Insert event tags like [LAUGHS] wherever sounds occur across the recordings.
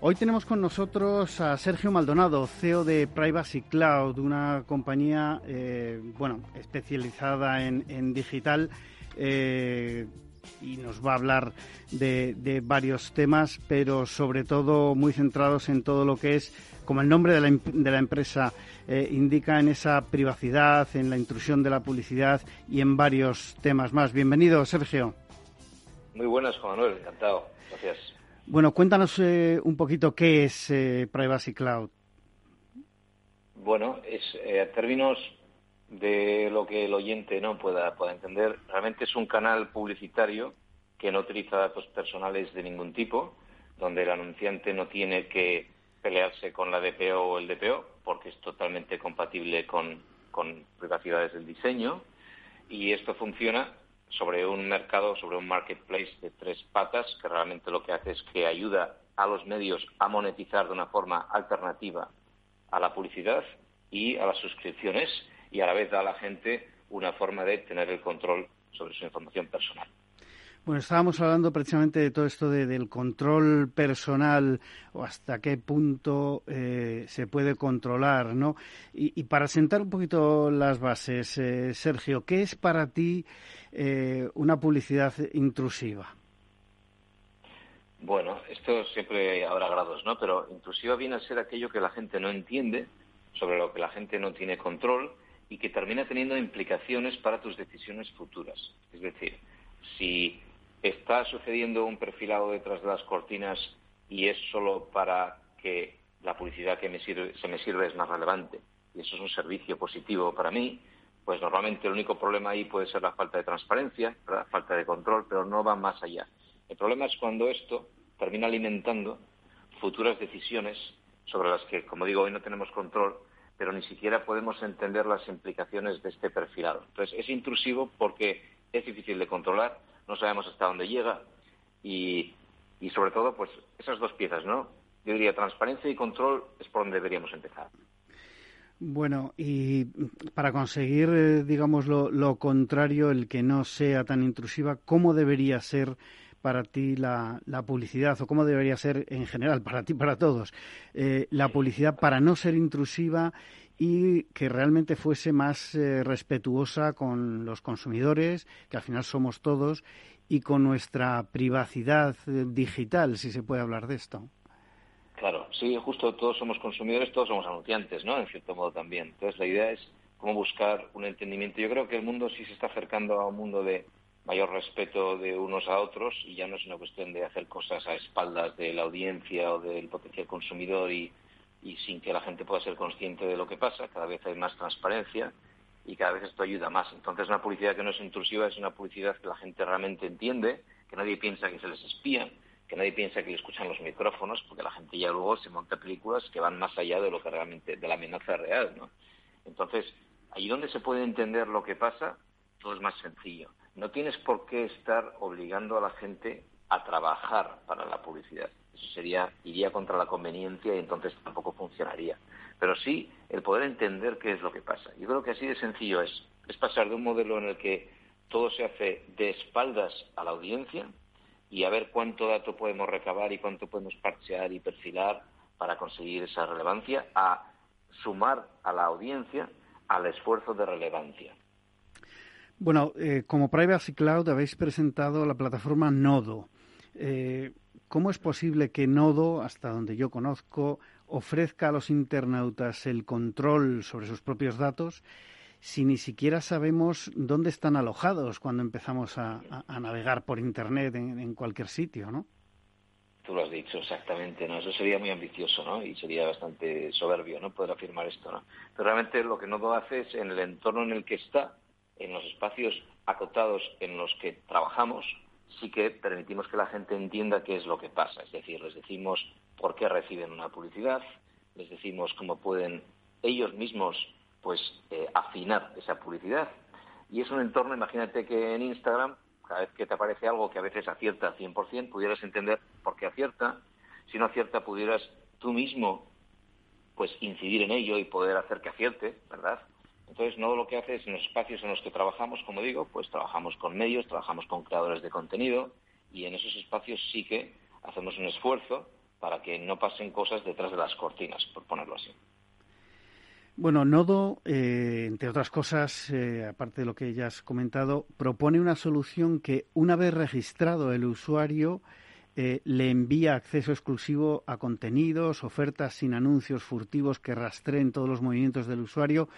Hoy tenemos con nosotros a Sergio Maldonado, CEO de Privacy Cloud, una compañía eh, bueno especializada en, digital. Eh, y nos va a hablar de, varios temas, pero sobre todo muy centrados en todo lo que es, como el nombre de la, de la empresa eh, indica, en esa privacidad, en la intrusión de la publicidad y en varios temas más. Bienvenido, Sergio. Muy buenas, Juan Manuel, encantado. Gracias. Bueno, cuéntanos eh, un poquito qué es eh, Privacy Cloud. Bueno, es a términos de lo que el oyente no pueda, pueda entender. Realmente es un canal publicitario que no utiliza datos personales de ningún tipo, donde el anunciante no tiene que pelearse con la DPO o el DPO, porque es totalmente compatible con, con privacidades del diseño. Y esto funciona sobre un mercado, sobre un marketplace de tres patas, que realmente lo que hace es que ayuda a los medios a monetizar de una forma alternativa a la publicidad y a las suscripciones y a la vez da a la gente una forma de tener el control sobre su información personal. Bueno, estábamos hablando precisamente de todo esto del control personal o hasta qué punto eh, se puede controlar, ¿no? Y, para sentar un poquito las bases, eh, Sergio, ¿qué es para ti eh, una publicidad intrusiva? Bueno, esto siempre habrá grados, ¿no? Pero intrusiva viene a ser aquello que la gente no entiende, sobre lo que la gente no tiene control y que termina teniendo implicaciones para tus decisiones futuras. Es decir, si está sucediendo un perfilado detrás de las cortinas y es solo para que la publicidad que me sirve, se me sirve es más relevante y eso es un servicio positivo para mí, pues normalmente el único problema ahí puede ser la falta de transparencia, la falta de control, pero no va más allá. El problema es cuando esto termina alimentando futuras decisiones sobre las que, como digo, hoy no tenemos control pero ni siquiera podemos entender las implicaciones de este perfilado. Entonces, es intrusivo porque es difícil de controlar, no sabemos hasta dónde llega y, y sobre todo, pues esas dos piezas, ¿no? Yo diría transparencia y control es por donde deberíamos empezar. Bueno, y para conseguir, eh, digamos, lo, lo, contrario, el que no sea tan intrusiva, ¿cómo debería ser para ti la, la publicidad o cómo debería ser en general para ti, para todos, eh, la publicidad para no ser intrusiva y que realmente fuese más eh, respetuosa con los consumidores, que al final somos todos, y con nuestra privacidad eh, digital, si se puede hablar de esto. Claro, sí, justo todos somos consumidores, todos somos anunciantes, ¿no? En cierto modo también. Entonces la idea es cómo buscar un entendimiento. Yo creo que el mundo sí se está acercando a un mundo de mayor respeto de unos a otros y ya no es una cuestión de hacer cosas a espaldas de la audiencia o del potencial consumidor y, sin que la gente pueda ser consciente de lo que pasa. Cada vez hay más transparencia y cada vez esto ayuda más. Entonces, una publicidad que no es intrusiva es una publicidad que la gente realmente entiende, que nadie piensa que se les espía, que nadie piensa que le escuchan los micrófonos, porque la gente ya luego se monta películas que van más allá de lo que realmente, de la amenaza real, ¿no? Entonces, ahí donde se puede entender lo que pasa, todo es más sencillo. No tienes por qué estar obligando a la gente a trabajar para la publicidad. Eso sería, iría contra la conveniencia y entonces tampoco funcionaría. Pero sí el poder entender qué es lo que pasa. Yo creo que así de sencillo es. Es pasar de un modelo en el que todo se hace de espaldas a la audiencia y a ver cuánto dato podemos recabar y cuánto podemos parchear y perfilar para conseguir esa relevancia, a sumar a la audiencia al esfuerzo de relevancia. Bueno, eh, como Privacy Cloud habéis presentado la plataforma Nodo. Eh, ¿Cómo es posible que Nodo, hasta donde yo conozco, ofrezca a los internautas el control sobre sus propios datos si ni siquiera sabemos dónde están alojados cuando empezamos a, navegar por Internet en, cualquier sitio, ¿no? Tú lo has dicho exactamente, ¿no? Eso sería muy ambicioso, ¿no? Y sería bastante soberbio, ¿no? Poder afirmar esto, ¿no? Pero realmente lo que Nodo hace es en el entorno en el que está, en los espacios acotados en los que trabajamos, sí que permitimos que la gente entienda qué es lo que pasa. Es decir, les decimos por qué reciben una publicidad, les decimos cómo pueden ellos mismos pues eh, afinar esa publicidad. Y es un entorno, imagínate que en Instagram, cada vez que te aparece algo que a veces acierta al 100%, pudieras entender por qué acierta. Si no acierta, pudieras tú mismo pues incidir en ello y poder hacer que acierte, ¿verdad? Entonces, no lo que hace es en los espacios en los que trabajamos, como digo, pues trabajamos con medios, trabajamos con creadores de contenido y en esos espacios sí que hacemos un esfuerzo para que no pasen cosas detrás de las cortinas, por ponerlo así. Bueno, Nodo, eh, entre otras cosas, eh, aparte de lo que ya has comentado, propone una solución que, una vez registrado el usuario, eh, le envía acceso exclusivo a contenidos, ofertas sin anuncios furtivos que rastreen todos los movimientos del usuario.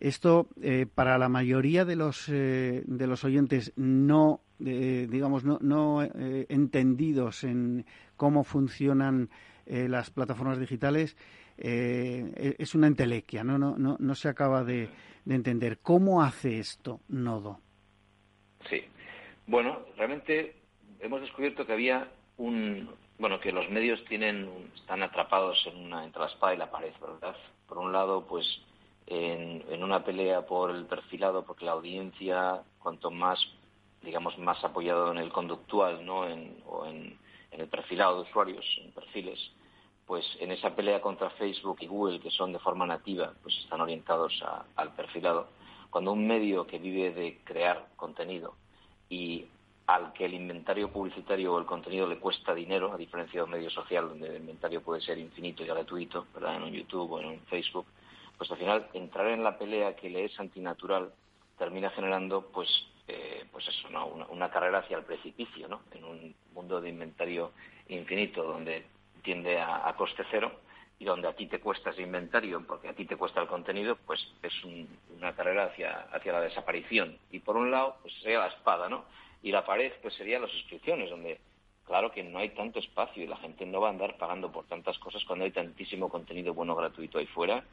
Esto, para la mayoría de los, de los oyentes no, digamos, no, no entendidos en cómo funcionan las plataformas digitales, eh, es una entelequia, ¿no? No, no, no se acaba de, entender. ¿Cómo hace esto Nodo? Sí. Bueno, realmente hemos descubierto que había un. Bueno, que los medios tienen, están atrapados en una, entre la espada y la pared, ¿verdad? Por un lado, pues en, una pelea por el perfilado, porque la audiencia, cuanto más, digamos, más apoyado en el conductual, ¿no? En, o en, el perfilado de usuarios, en perfiles, pues en esa pelea contra Facebook y Google, que son de forma nativa, pues están orientados al perfilado. Cuando un medio que vive de crear contenido y al que el inventario publicitario o el contenido le cuesta dinero, a diferencia de un medio social donde el inventario puede ser infinito y gratuito, ¿verdad? en un YouTube o en un Facebook, pues al final entrar en la pelea que le es antinatural termina generando pues eh, pues eso, ¿no? una, una, carrera hacia el precipicio, ¿no? en un mundo de inventario infinito donde tiende a, coste cero y donde a ti te cuesta ese inventario porque a ti te cuesta el contenido, pues es una carrera hacia, hacia la desaparición. Y por un lado, pues sería la espada, ¿no? Y la pared, pues sería las suscripciones, donde claro que no hay tanto espacio y la gente no va a andar pagando por tantas cosas cuando hay tantísimo contenido bueno gratuito ahí fuera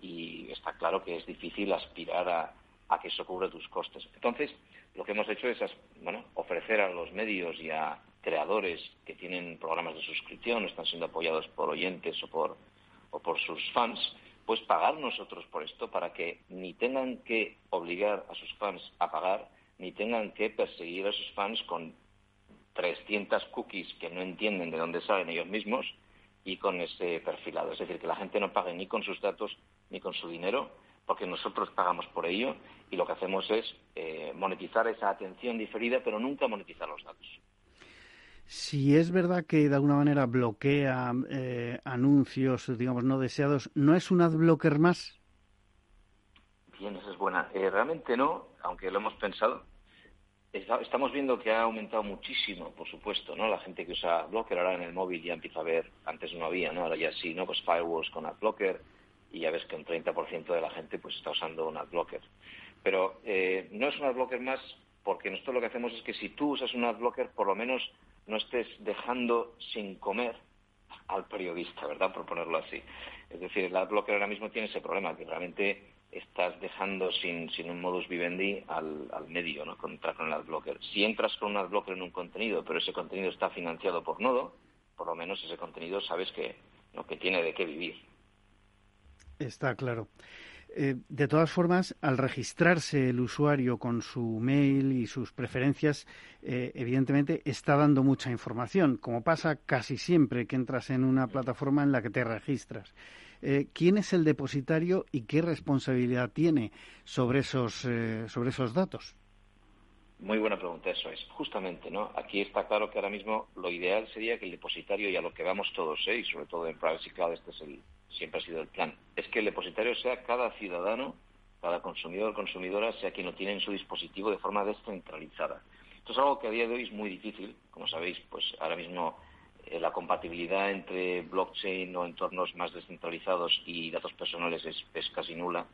y está claro que es difícil aspirar a, que eso cubra tus costes. Entonces, lo que hemos hecho es bueno, ofrecer a los medios y a creadores que tienen programas de suscripción, están siendo apoyados por oyentes o por, o por sus fans, pues pagar nosotros por esto para que ni tengan que obligar a sus fans a pagar, ni tengan que perseguir a sus fans con 300 cookies que no entienden de dónde salen ellos mismos y con ese perfilado. Es decir, que la gente no pague ni con sus datos ni con su dinero, porque nosotros pagamos por ello y lo que hacemos es eh, monetizar esa atención diferida, pero nunca monetizar los datos. Si es verdad que de alguna manera bloquea eh, anuncios, digamos, no deseados, ¿no es un adblocker más? Bien, esa es buena. Eh, realmente no, aunque lo hemos pensado. Estamos viendo que ha aumentado muchísimo, por supuesto, ¿no? La gente que usa adblocker ahora en el móvil ya empieza a ver, antes no había, ¿no? Ahora ya sí, ¿no? Pues firewalls con adblocker y ya ves que un 30% de la gente pues está usando un adblocker. Pero eh, no es un adblocker más porque nosotros lo que hacemos es que si tú usas un adblocker, por lo menos no estés dejando sin comer al periodista, ¿verdad? Por ponerlo así. Es decir, el adblocker ahora mismo tiene ese problema, que realmente estás dejando sin, sin un modus vivendi al, al medio, ¿no? Con entrar con el adblocker. Si entras con un adblocker en un contenido, pero ese contenido está financiado por Nodo, por lo menos ese contenido sabes que, ¿no? que tiene de qué vivir. Está claro. Eh, de todas formas, al registrarse el usuario con su mail y sus preferencias, eh, evidentemente está dando mucha información, como pasa casi siempre que entras en una plataforma en la que te registras. Eh, ¿Quién es el depositario y qué responsabilidad tiene sobre esos, sobre esos datos? Muy buena pregunta, eso es. Justamente, ¿no? Aquí está claro que ahora mismo lo ideal sería que el depositario, y a lo que vamos todos, ¿eh? y sobre todo en Privacy Cloud, este es el, siempre ha sido el plan, es que el depositario sea cada ciudadano, cada consumidor o consumidora, sea quien lo tiene en su dispositivo de forma descentralizada. Esto es algo que a día de hoy es muy difícil, como sabéis, pues ahora mismo eh, la compatibilidad entre blockchain o entornos más descentralizados y datos personales es, es, casi nula.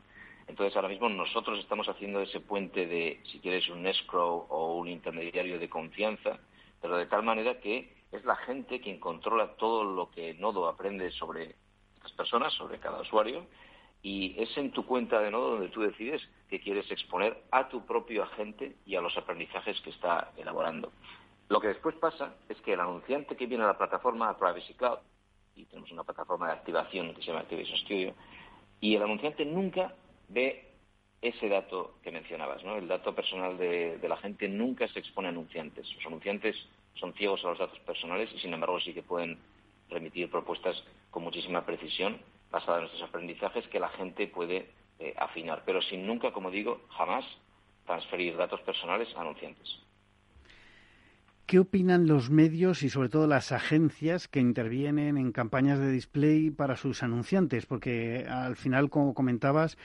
Entonces, ahora mismo nosotros estamos haciendo ese puente de, si quieres, un escrow o un intermediario de confianza, pero de tal manera que es la gente quien controla todo lo que Nodo aprende sobre personas, sobre cada usuario, y es en tu cuenta de nodo donde tú decides que quieres exponer a tu propio agente y a los aprendizajes que está elaborando. Lo que después pasa es que el anunciante que viene a la plataforma a Privacy Cloud, y tenemos una plataforma de activación que se llama Activation Studio, y el anunciante nunca ve ese dato que mencionabas, ¿no? El dato personal de, la gente nunca se expone a anunciantes. Los anunciantes son ciegos a los datos personales y, sin embargo, sí que pueden remitir propuestas con muchísima precisión basadas en nuestros aprendizajes que la gente puede eh, afinar, pero sin nunca, como digo, jamás transferir datos personales a anunciantes. ¿Qué opinan los medios y sobre todo las agencias que intervienen en campañas de display para sus anunciantes? Porque al final, como comentabas,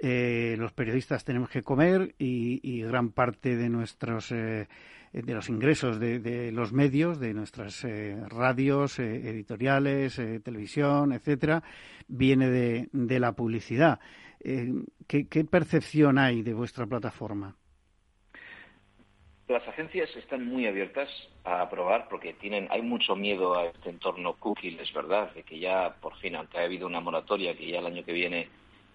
eh, los periodistas tenemos que comer y, gran parte de nuestros eh, de los ingresos de, los medios, de nuestras eh, radios, editoriales, televisión, etcétera, viene de, la publicidad. ¿qué, percepción hay de vuestra plataforma? Las agencias están muy abiertas a probar porque tienen, hay mucho miedo a este entorno cookie, es verdad, de que ya por fin, aunque ha habido una moratoria, que ya el año que viene,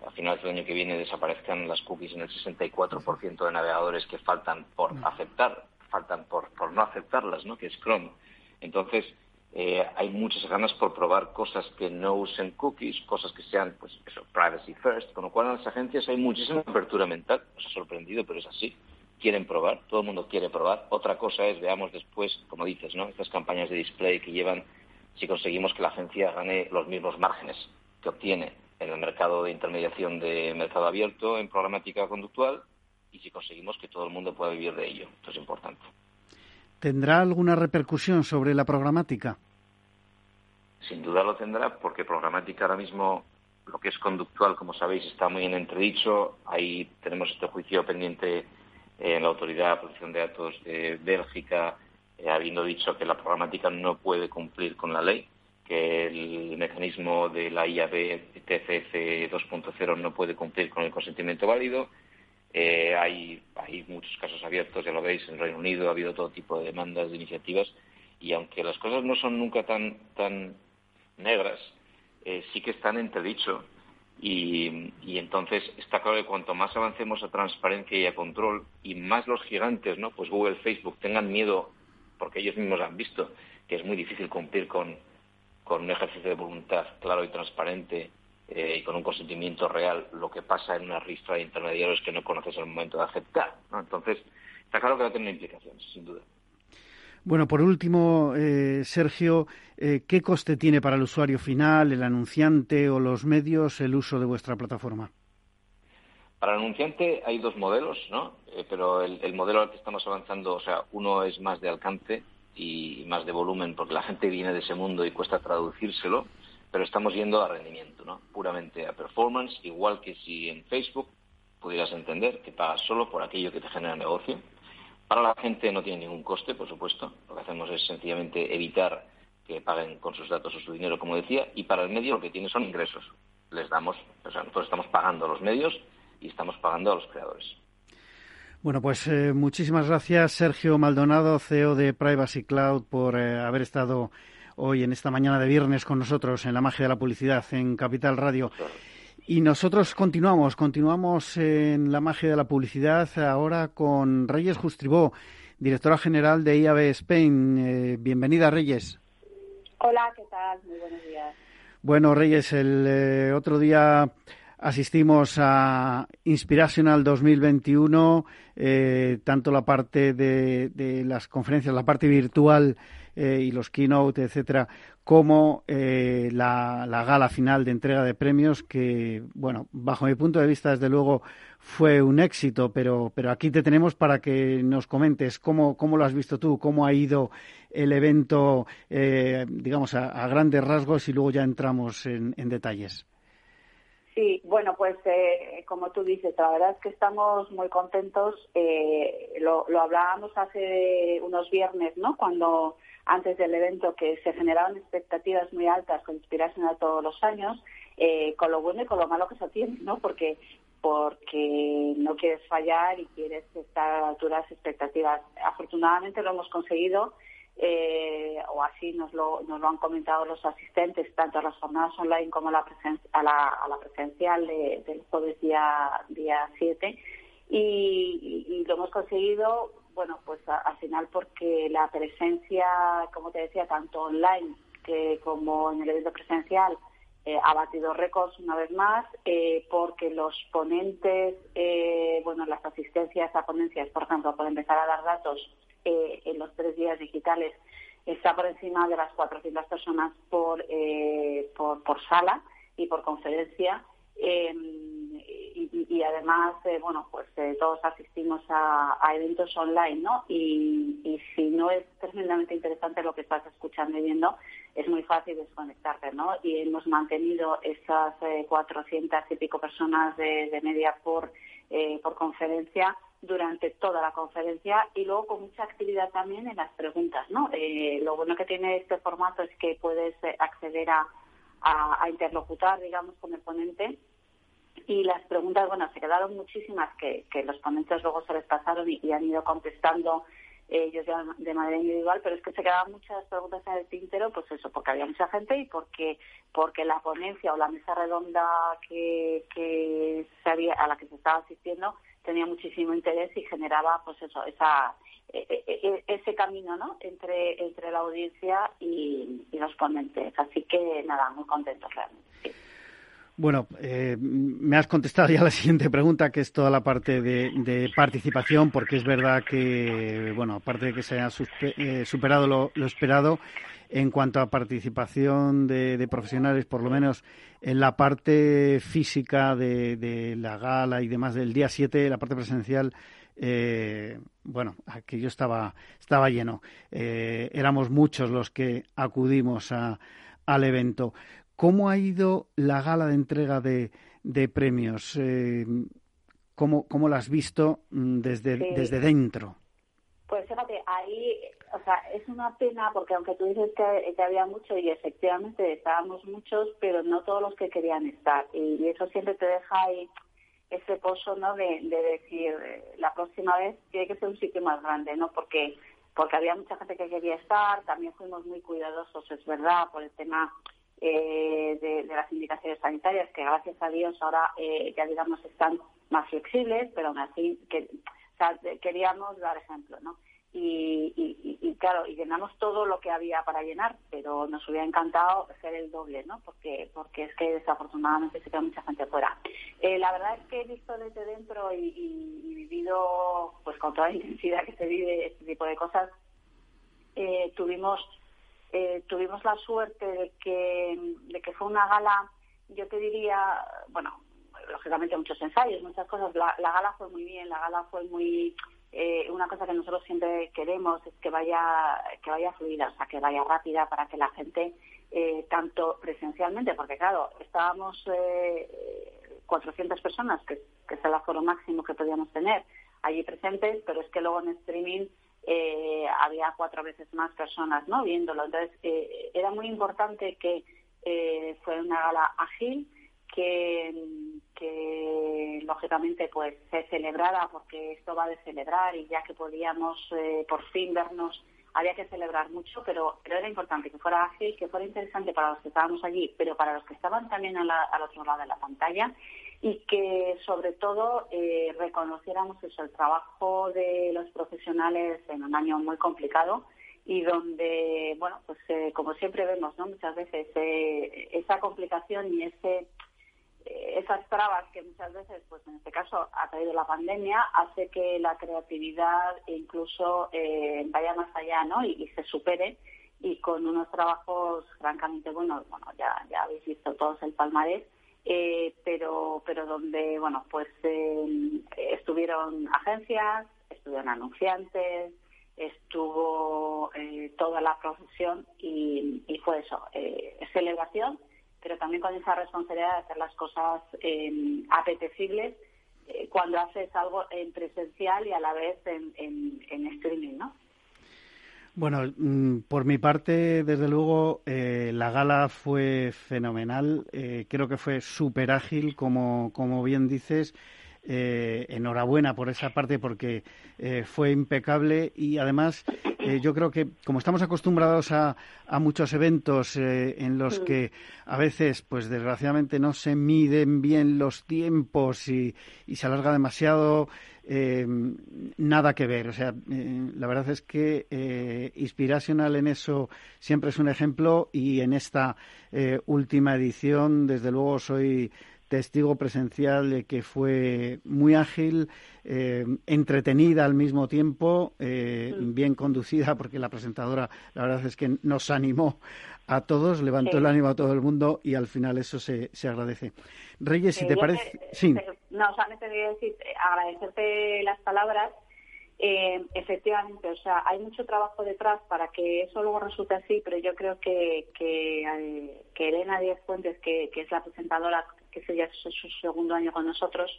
a finales del año que viene, desaparezcan las cookies en el 64% de navegadores que faltan por mm. aceptar, faltan por, por no aceptarlas, ¿no? que es Chrome. Entonces, eh, hay muchas ganas por probar cosas que no usen cookies, cosas que sean, pues, eso, privacy first, con lo cual en las agencias hay muchísima apertura mental. Nos ha sorprendido, pero es así quieren probar, todo el mundo quiere probar. Otra cosa es, veamos después, como dices, ¿no? estas campañas de display que llevan, si conseguimos que la agencia gane los mismos márgenes que obtiene en el mercado de intermediación de mercado abierto en programática conductual y si conseguimos que todo el mundo pueda vivir de ello. Esto es importante. ¿Tendrá alguna repercusión sobre la programática? Sin duda lo tendrá porque programática ahora mismo lo que es conductual, como sabéis, está muy en entredicho. Ahí tenemos este juicio pendiente en la Autoridad de Protección de Datos de Bélgica, eh, habiendo dicho que la programática no puede cumplir con la ley, que el mecanismo de la IAB TFF 2.0 no puede cumplir con el consentimiento válido. Eh, hay, hay muchos casos abiertos, ya lo veis, en Reino Unido ha habido todo tipo de demandas, de iniciativas, y aunque las cosas no son nunca tan, tan negras, eh, sí que están entredicho y, entonces está claro que cuanto más avancemos a transparencia y a control y más los gigantes, ¿no? pues Google, Facebook, tengan miedo, porque ellos mismos han visto que es muy difícil cumplir con, un ejercicio de voluntad claro y transparente eh, y con un consentimiento real lo que pasa en una ristra de intermediarios que no conoces en el momento de aceptar. ¿no? Entonces, está claro que va a tener implicaciones, sin duda. Bueno, por último, eh, Sergio, eh, ¿qué coste tiene para el usuario final, el anunciante o los medios el uso de vuestra plataforma? Para el anunciante hay dos modelos, ¿no? Eh, pero el, modelo al que estamos avanzando, o sea, uno es más de alcance y más de volumen, porque la gente viene de ese mundo y cuesta traducírselo, pero estamos yendo a rendimiento, ¿no? Puramente a performance, igual que si en Facebook pudieras entender que pagas solo por aquello que te genera negocio para la gente no tiene ningún coste, por supuesto. Lo que hacemos es sencillamente evitar que paguen con sus datos o su dinero, como decía, y para el medio lo que tiene son ingresos. Les damos, o sea, nosotros estamos pagando a los medios y estamos pagando a los creadores. Bueno, pues eh, muchísimas gracias, Sergio Maldonado, CEO de Privacy Cloud, por eh, haber estado hoy en esta mañana de viernes con nosotros en la magia de la publicidad en Capital Radio. Y nosotros continuamos, continuamos en la magia de la publicidad ahora con Reyes Justribó, directora general de IAB Spain. Eh, bienvenida, Reyes. Hola, ¿qué tal? Muy buenos días. Bueno, Reyes, el eh, otro día asistimos a Inspirational 2021, eh, tanto la parte de, de, las conferencias, la parte virtual eh, y los keynote, etcétera, como eh, la, gala final de entrega de premios, que, bueno, bajo mi punto de vista, desde luego, fue un éxito, pero, pero aquí te tenemos para que nos comentes cómo, cómo lo has visto tú, cómo ha ido el evento, eh, digamos, a, grandes rasgos y luego ya entramos en, detalles. Sí, bueno, pues como tú dices, la verdad es que estamos muy contentos. lo, lo hablábamos hace unos viernes, ¿no? Cuando antes del evento que se generaban expectativas muy altas con Inspiración a todos los años, eh, con lo bueno y con lo malo que se tiene, ¿no? Porque porque no quieres fallar y quieres estar a la altura de las expectativas. Afortunadamente lo hemos conseguido, eh, o así nos lo, nos lo han comentado los asistentes, tanto a las jornadas online como a la, a la, a la presencial del jueves día, día 7. Y, y, lo hemos conseguido bueno, pues al final porque la presencia, como te decía, tanto online que como en el evento presencial, ha batido récords una vez más porque los ponentes, bueno, las asistencias a ponencias, por ejemplo, por empezar a dar datos en los tres días digitales, está por encima de las 400 personas por, por, por sala y por conferencia. Y, además, bueno, pues todos asistimos a, eventos online, ¿no? Y, si no es tremendamente interesante lo que estás escuchando y viendo, es muy fácil desconectarte, ¿no? Y hemos mantenido esas 400 y pico personas de, media por, por conferencia durante toda la conferencia y luego con mucha actividad también en las preguntas, ¿no? lo bueno que tiene este formato es que puedes acceder a a, interlocutar, digamos, con el ponente. Y las preguntas, bueno, se quedaron muchísimas que, que los ponentes luego se les pasaron y, han ido contestando ellos de manera individual, pero es que se quedaban muchas preguntas en el tintero, pues eso, porque había mucha gente y porque porque la ponencia o la mesa redonda que, que se había, a la que se estaba asistiendo tenía muchísimo interés y generaba, pues eso, esa e, e, e, ese camino ¿no? entre, entre la audiencia y, los ponentes. Así que nada, muy contentos realmente. Bueno, eh, me has contestado ya la siguiente pregunta, que es toda la parte de, participación, porque es verdad que, bueno, aparte de que se haya eh, superado lo, esperado, en cuanto a participación de, profesionales, por lo menos en la parte física de, de la gala y demás del día 7, la parte presencial, eh, bueno, aquello estaba, estaba lleno. Eh, éramos muchos los que acudimos a, al evento. ¿Cómo ha ido la gala de entrega de, de premios? Eh, ¿cómo, ¿Cómo la has visto mm, desde, desde dentro? Pues fíjate, ahí, o sea, es una pena porque aunque tú dices que, que, había mucho y efectivamente estábamos muchos, pero no todos los que querían estar. Y, y eso siempre te deja ahí ese pozo no de, decir eh, la próxima vez tiene que ser un sitio más grande no porque porque había mucha gente que quería estar también fuimos muy cuidadosos es verdad por el tema eh, de, las indicaciones sanitarias que gracias a Dios ahora eh, ya digamos están más flexibles pero aún así que, queríamos dar ejemplo no y, claro, y llenamos todo lo que había para llenar, pero nos hubiera encantado ser el doble, ¿no? Porque, porque es que desafortunadamente se queda mucha gente fuera. Eh, la verdad es que he visto desde dentro y, vivido, pues con toda la intensidad que se vive este tipo de cosas, eh, tuvimos eh, tuvimos la suerte de que, de que fue una gala, yo te diría, bueno, lógicamente muchos ensayos, muchas cosas. La, la gala fue muy bien, la gala fue muy eh, una cosa que nosotros siempre queremos es que vaya que vaya fluida, o sea, que vaya rápida para que la gente, eh, tanto presencialmente, porque claro, estábamos eh, 400 personas, que, es el aforo máximo que podíamos tener allí presentes, pero es que luego en streaming eh, había cuatro veces más personas no viéndolo. Entonces, eh, era muy importante que fue una gala ágil, que, lógicamente pues se celebrara porque esto va de celebrar y ya que podíamos eh, por fin vernos había que celebrar mucho pero pero era importante que fuera ágil que fuera interesante para los que estábamos allí pero para los que estaban también al otro lado de la pantalla y que sobre todo eh, reconociéramos eso, el trabajo de los profesionales en un año muy complicado y donde, bueno, pues eh, como siempre vemos, ¿no? Muchas veces esa complicación y ese esas trabas que muchas veces, pues en este caso ha traído la pandemia, hace que la creatividad incluso eh, vaya más allá, ¿no? Y, se supere y con unos trabajos francamente buenos, bueno, ya, ya habéis visto todos el palmarés, eh, pero, pero donde, bueno, pues eh, estuvieron agencias, estuvieron anunciantes, estuvo toda la profesión y, fue eso, celebración pero también con esa responsabilidad de hacer las cosas eh, apetecibles eh, cuando haces algo en presencial y a la vez en, en, streaming, ¿no? Bueno, mm, por mi parte, desde luego, eh, la gala fue fenomenal. creo que fue súper ágil, como, como bien dices. Enhorabuena por esa parte porque fue impecable y además eh, yo creo que como estamos acostumbrados a, a muchos eventos eh, en los que a veces, pues desgraciadamente no se miden bien los tiempos y, y se alarga demasiado, eh, nada que ver. O sea, eh, la verdad es que eh, Inspirational en eso siempre es un ejemplo y en esta eh, última edición, desde luego, soy testigo presencial de que fue muy ágil, eh, entretenida al mismo tiempo, eh, bien conducida, porque la presentadora, la verdad es que nos animó a todos, levantó Sí. el ánimo a todo el mundo y al final eso se, se agradece. Reyes, si Eh, te parece. te- Sí, te- no, solamente quería decir, eh, agradecerte las palabras. Efectivamente, o sea, hay mucho trabajo detrás para que eso luego resulte así, pero yo creo que, que, que Elena Díaz Fuentes, que, que es la presentadora, que es ya su, su segundo año con nosotros,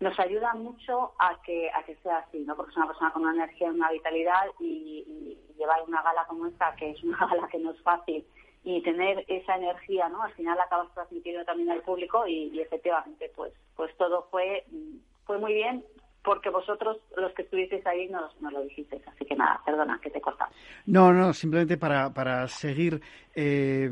nos ayuda mucho a que, a que sea así, ¿no? Porque es una persona con una energía, una vitalidad y, y llevar una gala como esta, que es una [LAUGHS] gala que no es fácil, y tener esa energía, ¿no? Al final acabas transmitiendo también al público y, y efectivamente, pues, pues todo fue, fue muy bien porque vosotros, los que estuvisteis ahí, nos, nos lo dijisteis. Así que nada, perdona, que te he cortado. No, no, simplemente para, para seguir. eh,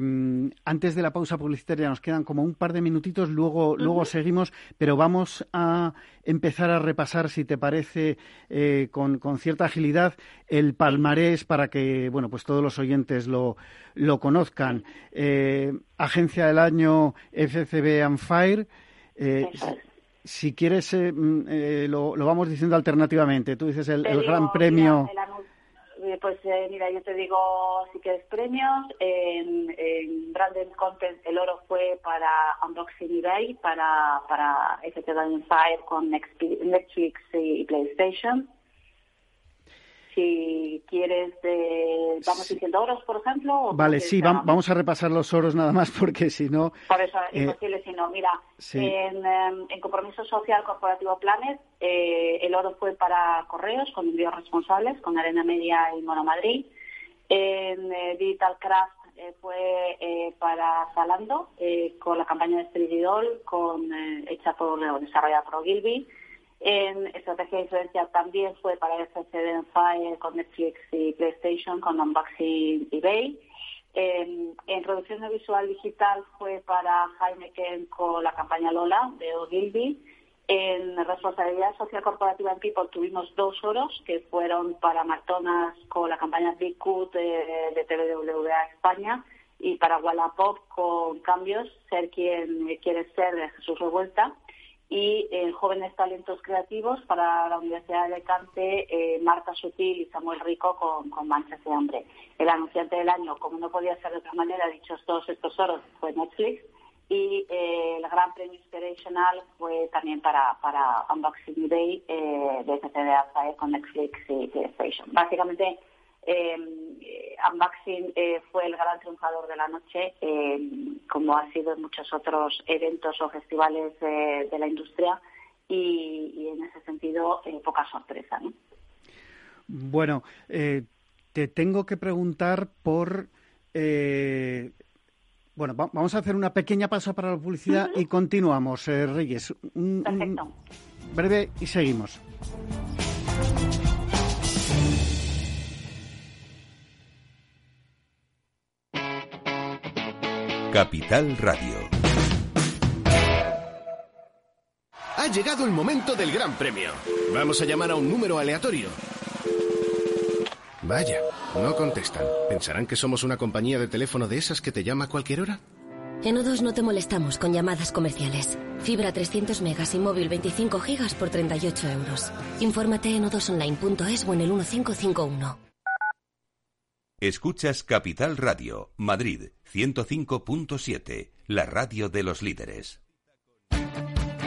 antes de la pausa publicitaria nos quedan como un par de minutitos, luego, luego seguimos, pero vamos a empezar a repasar, si te parece, eh, con, con cierta agilidad, el palmarés para que, bueno, pues todos los oyentes lo, lo conozcan. Eh, Agencia del Año FCB and Fire. eh. Si quieres, eh, mm, eh, lo, lo vamos diciendo alternativamente. Tú dices el, Te el digo, Gran Premio. mira, el anun- eh, pues eh, mira, yo te digo si quieres premios. En, en Branded Content el oro fue para Unboxing eBay, para, para FT Fire con Netflix y PlayStation. Si quieres, eh, vamos diciendo oros, por ejemplo. o Vale, sí, hagamos? vamos a repasar los oros nada más [LAUGHS] porque si no... Por eso es Eh, imposible, si no, mira, sí. en, em, en Compromiso Social Corporativo Planes, eh, el oro fue para Correos, con envíos responsables, con Arena Media y Mono Madrid. En eh, Digital Craft eh, fue eh, para Zalando, con la campaña de Strididol, con, eh, hecha por, o desarrollada por Ogilvy. En Estrategia de Influencia también fue para FCD Fire, con Netflix y PlayStation, con Unboxing eBay. En, en producción de visual digital fue para Heineken con la campaña Lola de Ogilvy. En responsabilidad social corporativa en People tuvimos dos oros que fueron para McDonald's con la campaña Big Cut de, de TVWA España y para Wallapop con cambios, ser quien quiere ser de Jesús Revuelta y en Jóvenes Talentos Creativos para la Universidad de Alicante, eh, Marta Sutil y Samuel Rico con, con Manchas de Hambre. El anunciante del año, como no podía ser de otra manera, dichos todos estos oros, fue Netflix y eh, el Gran Premio Inspirational fue también para, para Unboxing Day eh, de FCD con Netflix y PlayStation. Básicamente, eh, eh, Unboxing eh, fue el gran triunfador de la noche, eh, como ha sido en muchos otros eventos o festivales de la industria, y, y en ese sentido, eh, poca sorpresa. ¿no? Bueno, eh, te tengo que preguntar por... bueno, va- vamos a hacer una pequeña pausa para la publicidad y continuamos, Reyes. Un- un Perfecto. breve y seguimos. Capital Radio. Ha llegado el momento del gran premio. Vamos a llamar a un número aleatorio. Vaya, no contestan. ¿Pensarán que somos una compañía de teléfono de esas que te llama a cualquier hora? En O2 no te molestamos con llamadas comerciales. Fibra 300 megas y móvil 25 gigas por 38 euros. Infórmate en odosonline.es o en el 1551. Escuchas Capital Radio, Madrid 105.7, la radio de los líderes.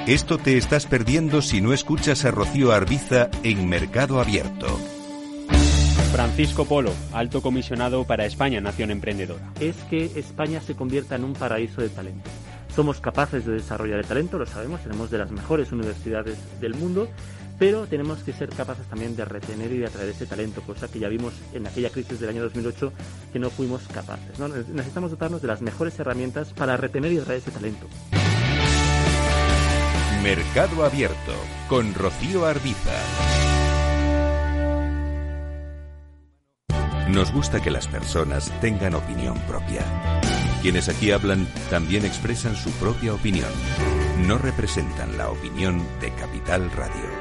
Esto te estás perdiendo si no escuchas a Rocío Arbiza en Mercado Abierto. Francisco Polo, alto comisionado para España Nación Emprendedora. es que España se convierta en un paraíso de talento. Somos capaces de desarrollar el talento, lo sabemos, tenemos de las mejores universidades del mundo, pero tenemos que ser capaces también de retener y de atraer ese talento, cosa que ya vimos en aquella crisis del año 2008 que no fuimos capaces. Necesitamos dotarnos de las mejores herramientas para retener y atraer ese talento. Mercado Abierto con Rocío Arbiza. Nos gusta que las personas tengan opinión propia. Quienes aquí hablan también expresan su propia opinión. No representan la opinión de Capital Radio.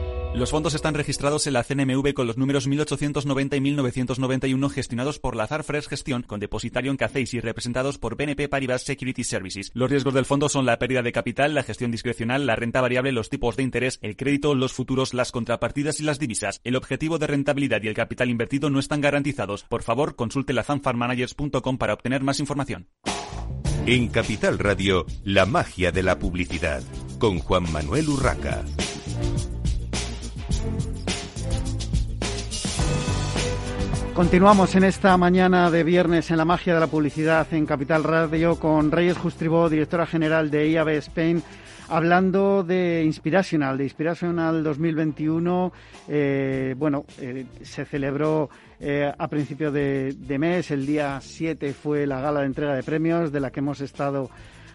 Los fondos están registrados en la CNMV con los números 1890 y 1991 gestionados por Lazar Fresh Gestión con depositario en CACEIS y representados por BNP Paribas Security Services. Los riesgos del fondo son la pérdida de capital, la gestión discrecional, la renta variable, los tipos de interés, el crédito, los futuros, las contrapartidas y las divisas. El objetivo de rentabilidad y el capital invertido no están garantizados. Por favor, consulte la lazanfarmanagers.com para obtener más información. En Capital Radio, la magia de la publicidad, con Juan Manuel Urraca. Continuamos en esta mañana de viernes en la magia de la publicidad en Capital Radio con Reyes Justribó, directora general de IAB Spain, hablando de Inspirational, de Inspirational 2021. Eh, bueno, eh, se celebró eh, a principio de, mes, el día 7 fue la gala de entrega de premios de la que hemos estado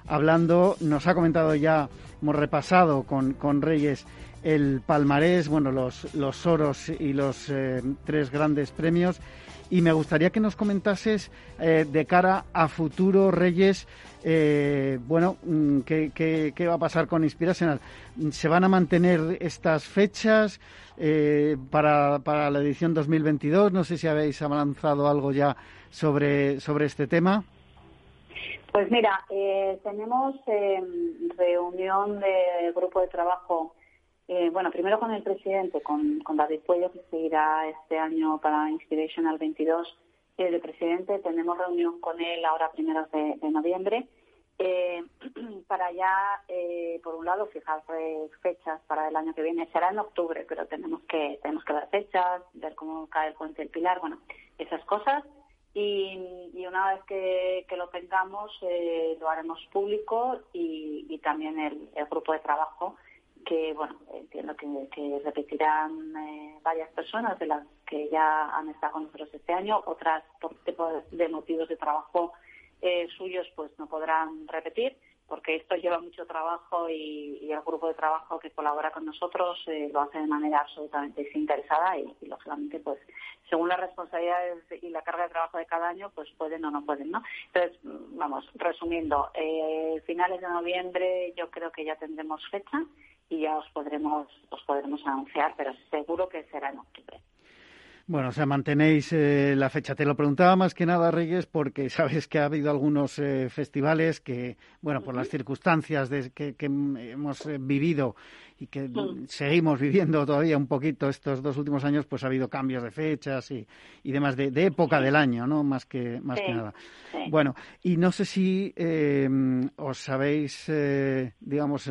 hablando. Nos ha comentado ya, hemos repasado con, con Reyes el palmarés, bueno, los, los oros y los eh, tres grandes premios. Y me gustaría que nos comentases eh, de cara a futuro, Reyes, eh, bueno, mm, ¿qué, ¿qué, va a pasar con Inspirational? ¿Se van a mantener estas fechas para, para la edición 2022? No sé si habéis avanzado algo ya sobre, sobre este tema. Pues mira, tenemos reunión de grupo de trabajo eh, bueno, primero con el presidente, con, David Puello, que se irá este año para Inspirational 22 eh, de presidente. Tenemos reunión con él ahora primeros de, noviembre. Eh, [CLEARS THROAT] para ya, eh, por un lado, fijar fechas para el año que viene. Será en octubre, pero tenemos que tenemos que dar fechas, ver cómo cae el puente del Pilar, bueno, esas cosas. Y, una vez que, lo tengamos, lo haremos público y, también el, grupo de trabajo que bueno entiendo que, repetirán eh, varias personas de las que ya han estado con nosotros este año. Otras por tipo de motivos de trabajo eh, suyos pues no podrán repetir porque esto lleva mucho trabajo y, el grupo de trabajo que colabora con nosotros eh, lo hace de manera absolutamente desinteresada y, lógicamente pues según las responsabilidades y la carga de trabajo de cada año pues pueden o no pueden no entonces vamos resumiendo finales de noviembre yo creo que ya tendremos fecha y ya os podremos, os podremos anunciar, pero seguro que será en octubre. Bueno, o sea, mantenéis eh, la fecha. Te lo preguntaba más que nada, Reyes, porque [LAUGHS] sabes que ha habido algunos eh, festivales que, bueno, por las circunstancias de, que, hemos eh, vivido y que seguimos viviendo todavía un poquito estos dos últimos años, pues ha habido cambios de fechas y, y demás, de, época del año, ¿no? Más que, más que nada. Bueno, y no sé si os habéis, digamos,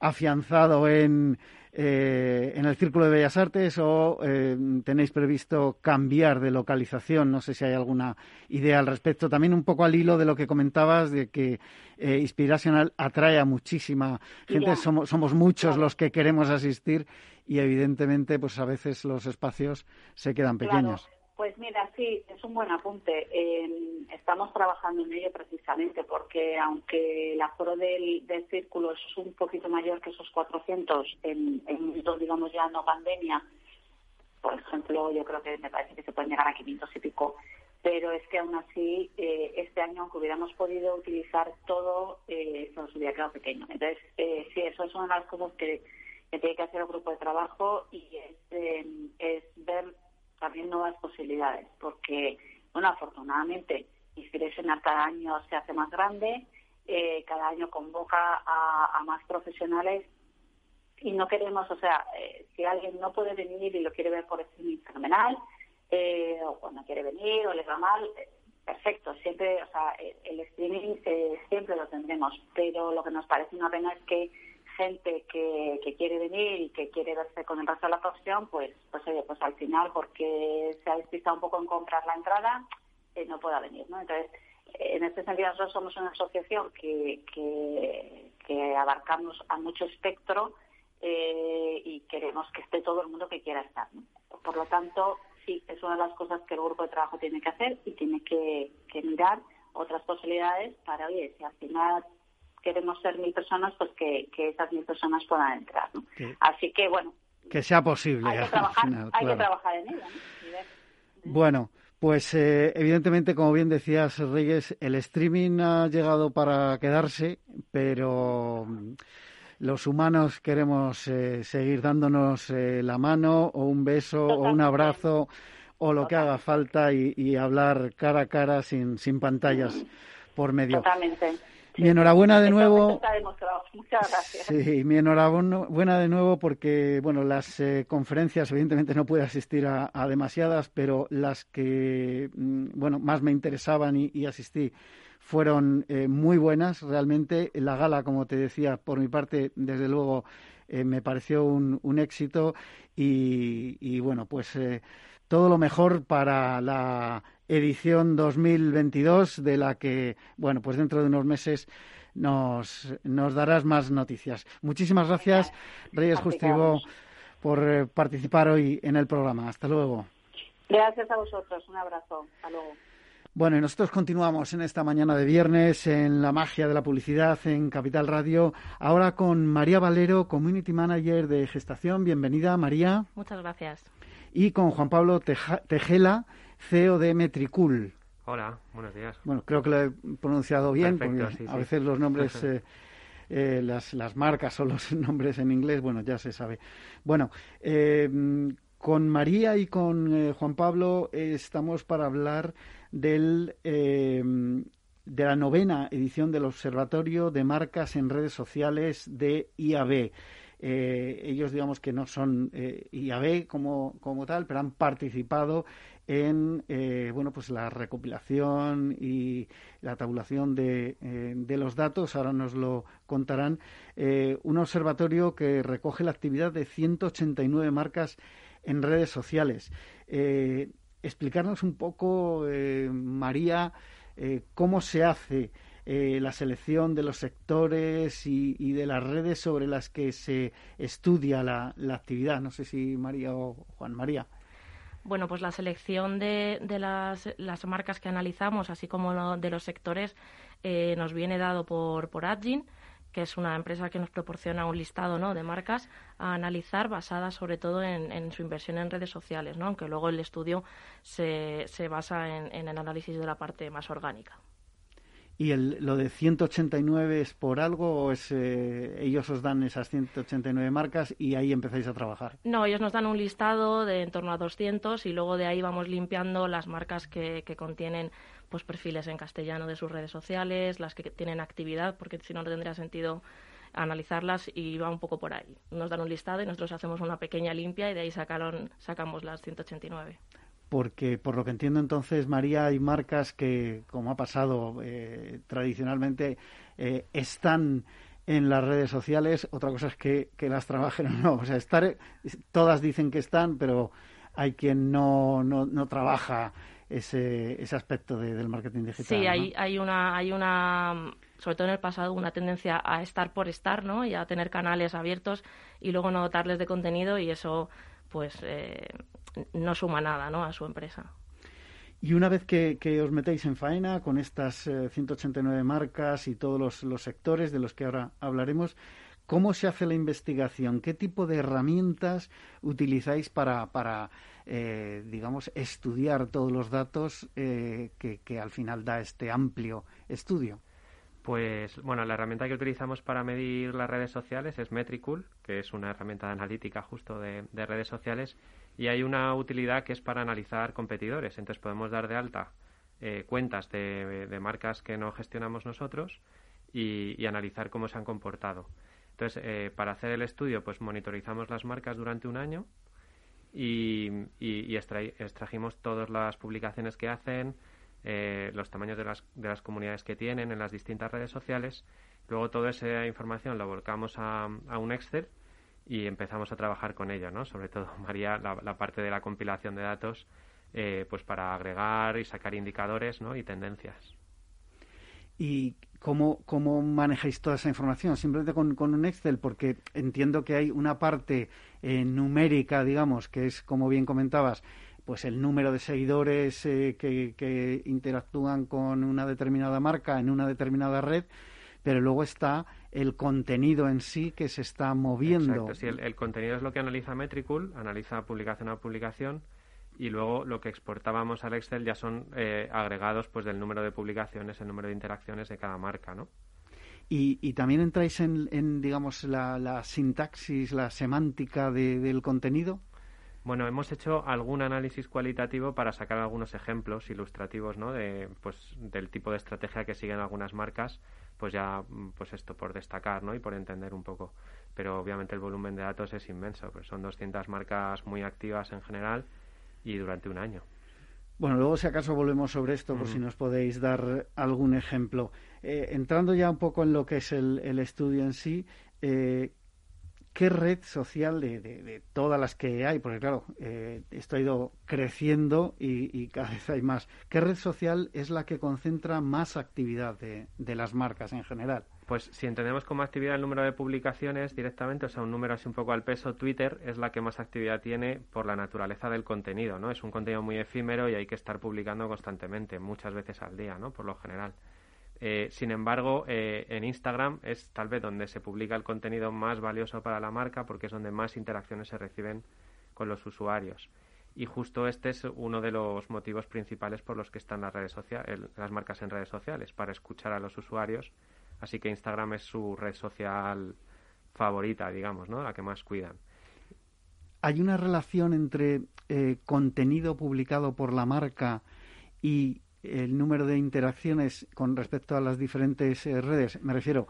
afianzado en, eh, en el Círculo de Bellas Artes o eh, tenéis previsto cambiar de localización? No sé si hay alguna idea al respecto. También un poco al hilo de lo que comentabas de que eh, Inspirational atrae a muchísima gente. Somos, somos muchos los que queremos asistir y evidentemente pues a veces los espacios se quedan pequeños. Pues mira, sí, es un buen apunte. estamos trabajando en ello precisamente porque aunque el aforo del, círculo es un poquito mayor que esos 400 en, en digamos, ya no pandemia, por ejemplo, yo creo que me parece que se pueden llegar a 500 y pico, pero es que aún así eh, este año, aunque hubiéramos podido utilizar todo, eh, nos hubiera quedado pequeño. Entonces, eh, sí, eso es una de las cosas que, tiene que hacer el grupo de trabajo y es, eh, es ver también nuevas posibilidades, porque, bueno, afortunadamente, Inspirational cada año se hace más grande, eh, cada año convoca a, más profesionales y no queremos, o sea, eh, si alguien no puede venir y lo quiere ver por streaming fenomenal, eh, o cuando quiere venir o le va mal, perfecto, siempre, o sea, el streaming siempre lo tendremos, pero lo que nos parece una pena es que gente que, quiere venir y que quiere verse con el resto de la profesión, pues, pues oye, pues al final, porque se ha despistado un poco en comprar la entrada, eh, no pueda venir, ¿no? Entonces, en este sentido nosotros somos una asociación que, que, abarcamos a mucho espectro eh, y queremos que esté todo el mundo que quiera estar. Por lo tanto, sí, es una de las cosas que el grupo de trabajo tiene que hacer y tiene que, mirar otras posibilidades para, oye, si al final queremos ser mil personas, pues que, esas mil personas puedan entrar. Así que, bueno. Que sea posible. Hay que trabajar, hay que trabajar en ella. Bueno. Pues eh, evidentemente, como bien decías, Reyes, el streaming ha llegado para quedarse, pero mm, los humanos queremos eh, seguir dándonos eh, la mano o un beso o un abrazo o lo que haga falta y, hablar cara a cara sin, sin pantallas por medio. Totalmente. Mi enhorabuena de nuevo. Muchas gracias. Sí, mi enhorabuena de nuevo porque, bueno, las eh, conferencias, evidentemente no pude asistir a, demasiadas, pero las que, mm, bueno, más me interesaban y, asistí fueron eh, muy buenas. Realmente la gala, como te decía, por mi parte, desde luego, eh, me pareció un, un éxito y, y, bueno, pues todo lo mejor para la edición 2022 de la que, bueno, pues dentro de unos meses nos, nos darás más noticias. Muchísimas gracias, Reyes Justivo, por eh, participar hoy en el programa. Hasta luego. Gracias a vosotros. Un abrazo. Hasta luego. Bueno, y nosotros continuamos en esta mañana de viernes en la magia de la publicidad en Capital Radio. Ahora con María Valero, Community Manager de Gestación. Bienvenida, María. Muchas gracias y con Juan Pablo Tejela, CEO de Metricool. Hola, buenos días. Bueno, creo que lo he pronunciado bien, porque a veces los nombres, [LAUGHS] eh, eh, las, las marcas o los [LAUGHS] nombres en inglés, bueno, ya se sabe. Bueno, eh, con María y con Juan Pablo estamos para hablar del, de la novena edición del Observatorio de Marcas en Redes Sociales de IAB. Eh, ellos digamos que no son eh, IAB como, como tal, pero han participado en eh, bueno pues la recopilación y la tabulación de, eh, los datos ahora nos lo contarán un observatorio que recoge la actividad de 189 marcas en redes sociales explicarnos un poco María cómo se hace eh, la selección de los sectores y, de las redes sobre las que se estudia la, actividad. No sé si María o Juan María. Bueno, pues la selección de, las, las, marcas que analizamos, así como de los sectores, eh, nos viene dado por, por que es una empresa que nos proporciona un listado ¿no? de marcas a analizar basadas sobre todo en, su inversión en redes sociales, ¿no? aunque luego el estudio se, se basa en el análisis de la parte más orgánica. ¿Y el, lo de 189 es por algo o es eh, ellos os dan esas 189 marcas y ahí empezáis a trabajar? No, ellos nos dan un listado de en torno a 200 y luego de ahí vamos limpiando las marcas que, que contienen pues perfiles en castellano de sus redes sociales, las que tienen actividad, porque si no, no tendría sentido analizarlas y va un poco por ahí. Nos dan un listado y nosotros hacemos una pequeña limpia y de ahí sacaron, sacamos las 189 porque por lo que entiendo entonces, María, hay marcas que, como ha pasado eh, tradicionalmente, eh, están en las redes sociales. Otra cosa es que, las trabajen o no. O sea, estar, todas dicen que están, pero hay quien no, no, no trabaja ese, ese aspecto del marketing digital. Sí, hay, hay, una, hay una, sobre todo en el pasado, una tendencia a estar por estar, ¿no? Y a tener canales abiertos y luego no dotarles de contenido y eso pues eh, no suma nada ¿no? a su empresa. Y una vez que, os metéis en faena con estas 189 eh, marcas y todos los, sectores de los que ahora hablaremos, ¿cómo se hace la investigación? ¿Qué tipo de herramientas utilizáis para, para eh, digamos, estudiar todos los datos que, que al final da este amplio estudio? Pues bueno, la herramienta que utilizamos para medir las redes sociales es Metricool, que es una herramienta analítica justo de, redes sociales, y hay una utilidad que es para analizar competidores. Entonces podemos dar de alta eh, cuentas de, marcas que no gestionamos nosotros y, analizar cómo se han comportado. Entonces, eh, para hacer el estudio, pues monitorizamos las marcas durante un año y, y, extrajimos todas las publicaciones que hacen, eh, los tamaños de las, de las comunidades que tienen en las distintas redes sociales Luego toda esa información la volcamos a, un Excel y empezamos a trabajar con ello, ¿no? Sobre todo, [LAUGHS] María, la, parte de la compilación de datos, eh, pues para agregar y sacar indicadores, ¿no? Y tendencias. ¿Y cómo, cómo manejáis toda esa información? ¿Simplemente con, con un Excel? Porque entiendo que hay una parte eh, numérica, digamos, que es, como bien comentabas, pues el número de seguidores eh, que, interactúan con una determinada marca en una determinada red, pero luego está el contenido en sí que se está moviendo. Exacto, sí, el, contenido es lo que analiza Metricool, analiza publicación a publicación y luego lo que exportábamos al Excel ya son eh, agregados pues del número de publicaciones, el número de interacciones de cada marca, ¿no? Y, también entráis en, digamos, la, sintaxis, la semántica del contenido. Bueno, hemos hecho algún análisis cualitativo para sacar algunos ejemplos ilustrativos, ¿no? De, pues, del tipo de estrategia que siguen algunas marcas, pues ya, pues esto por destacar, ¿no? Y por entender un poco. Pero obviamente el volumen de datos es inmenso, pues son 200 marcas muy activas en general y durante un año. Bueno, luego si acaso volvemos sobre esto, por si nos podéis dar algún ejemplo. Eh, entrando ya un poco en lo que es el, el estudio en sí, eh, ¿Qué red social de, todas las que hay? Porque claro, eh, esto ha ido creciendo y, cada vez hay más. ¿Qué red social es la que concentra más actividad de, las marcas en general? Pues si entendemos como actividad el número de publicaciones directamente, o sea, un número así un poco al peso, Twitter es la que más actividad tiene por la naturaleza del contenido, ¿no? Es un contenido muy efímero y hay que estar publicando constantemente, muchas veces al día, ¿no? Por lo general. Eh, sin embargo, eh, en Instagram es tal vez donde se publica el contenido más valioso para la marca porque es donde más interacciones se reciben con los usuarios. Y justo este es uno de los motivos principales por los que están las redes sociales, las marcas en redes sociales, para escuchar a los usuarios. Así que Instagram es su red social favorita, digamos, ¿no? La que más cuidan. ¿Hay una relación entre eh, contenido publicado por la marca y el número de interacciones con respecto a las diferentes eh, redes. Me refiero,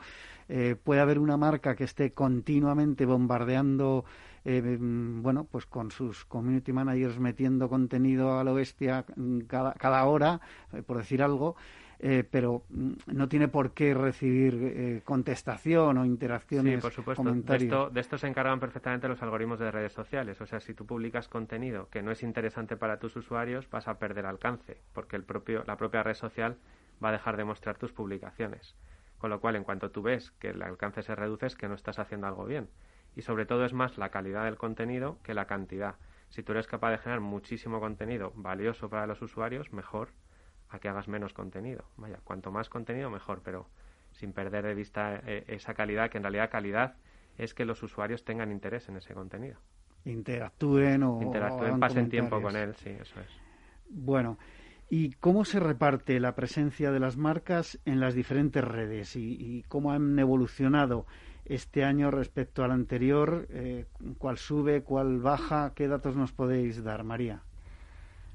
eh, puede haber una marca que esté continuamente bombardeando, eh, mm, bueno, pues con sus community managers metiendo contenido a la bestia mm, cada, cada hora, por decir algo, eh, pero mm, no tiene por qué recibir eh, contestación o interacciones. Sí, por supuesto. De esto, de esto se encargan perfectamente los algoritmos de redes sociales. O sea, si tú publicas contenido que no es interesante para tus usuarios, vas a perder alcance, porque el propio, la propia red social va a dejar de mostrar tus publicaciones. Con lo cual, en cuanto tú ves que el alcance se reduce, es que no estás haciendo algo bien. Y sobre todo es más la calidad del contenido que la cantidad. Si tú eres capaz de generar muchísimo contenido valioso para los usuarios, mejor a que hagas menos contenido. Vaya, cuanto más contenido mejor, pero sin perder de vista eh, esa calidad, que en realidad calidad es que los usuarios tengan interés en ese contenido. Interactúen o... Interactúen, pasen tiempo con él, sí, eso es. Bueno, ¿y cómo se reparte la presencia de las marcas en las diferentes redes y, cómo han evolucionado este año respecto al anterior? Eh, ¿Cuál sube, cuál baja? ¿Qué datos nos podéis dar, María?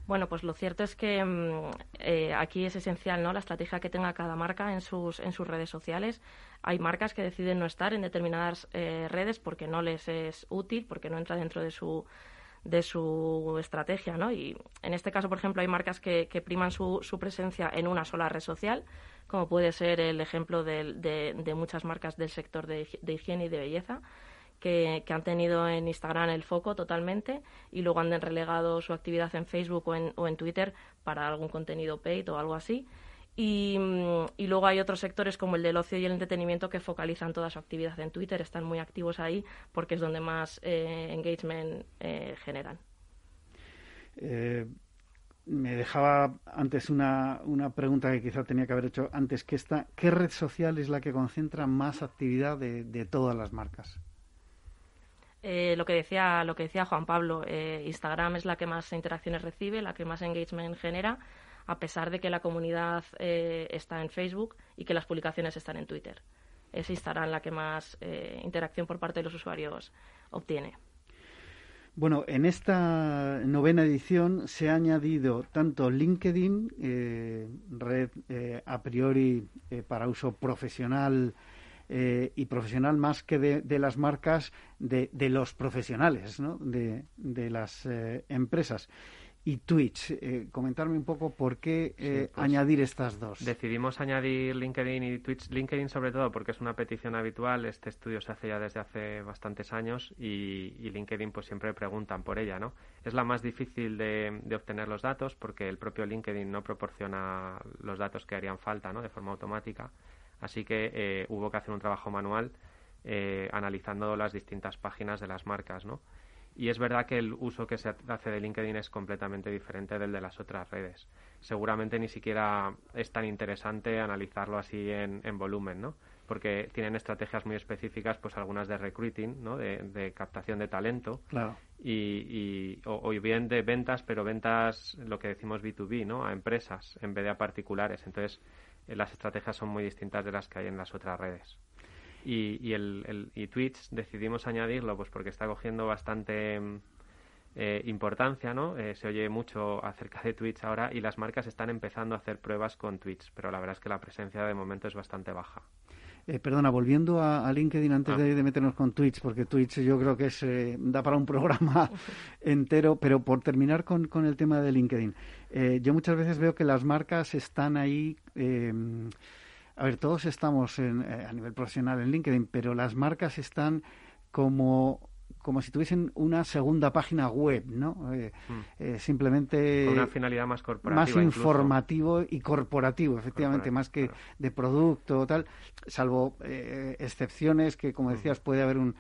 Bueno, pues lo cierto es que mm, eh, aquí es esencial ¿no? la estrategia que tenga cada marca en sus, en sus redes sociales. Hay marcas que deciden no estar en determinadas eh, redes porque no les es útil, porque no entra dentro de su, de su estrategia. ¿no? Y en este caso, por ejemplo, hay marcas que, que priman su, su, presencia en una sola red social, como puede ser el ejemplo de, de, muchas marcas del sector de, de higiene y de belleza que, han tenido en Instagram el foco totalmente y luego han relegado su actividad en Facebook o en, o en Twitter para algún contenido paid o algo así. Y, mm, luego hay otros sectores como el del ocio y el entretenimiento que focalizan toda su actividad en Twitter, están muy activos ahí porque es donde más eh, engagement eh, generan. Eh, me dejaba antes una, una, pregunta que quizá tenía que haber hecho antes que esta. ¿Qué red social es la que concentra más actividad de todas las marcas? Eh, lo que decía lo que decía Juan Pablo eh, Instagram es la que más interacciones recibe la que más engagement genera a pesar de que la comunidad eh, está en Facebook y que las publicaciones están en Twitter. Es Instagram la que más interacción por parte de los usuarios obtiene. Bueno, en esta novena edición se ha añadido tanto LinkedIn, red a priori para uso profesional eh, y profesional más que de, las marcas de, los profesionales, ¿no? de, las eh, empresas. y Twitch. Eh, comentarme un poco por qué eh, pues añadir estas dos. Decidimos añadir LinkedIn y Twitch. LinkedIn sobre todo porque es una petición habitual. Este estudio se hace ya desde hace bastantes años y, LinkedIn pues siempre preguntan por ella, ¿no? Es la más difícil de, obtener los datos porque el propio LinkedIn no proporciona los datos que harían falta, ¿no? De forma automática. Así que eh, hubo que hacer un trabajo manual analizando las distintas páginas de las marcas, ¿no? Y es verdad que el uso que se hace de LinkedIn es completamente diferente del de las otras redes. Seguramente ni siquiera es tan interesante analizarlo así en, volumen, ¿no? Porque tienen estrategias muy específicas, pues algunas de recruiting, ¿no? De, captación de talento. Claro. Y, o, bien de ventas, pero ventas, lo que decimos B2B, ¿no? A empresas en vez de a particulares. Entonces, eh, las estrategias son muy distintas de las que hay en las otras redes y, y, el, y Twitch decidimos añadirlo pues porque está cogiendo bastante eh, importancia, ¿no? Eh, se oye mucho acerca de Twitch ahora y las marcas están empezando a hacer pruebas con Twitch, pero la verdad es que la presencia de momento es bastante baja. Eh, perdona, volviendo a, LinkedIn antes ah. de, meternos con Twitch, porque Twitch yo creo que es, da para un [LAUGHS] programa [LAUGHS] entero, pero por terminar con, con el tema de LinkedIn, yo muchas veces veo que las marcas están ahí a ver, todos estamos eh, a nivel profesional en LinkedIn, pero las marcas están como como si tuviesen una segunda página web, ¿no? Eh, hmm. eh, simplemente... Con una finalidad más corporativa. Más informativo y corporativo, efectivamente, más que de producto o tal, salvo excepciones que, como hmm. decías, puede haber un,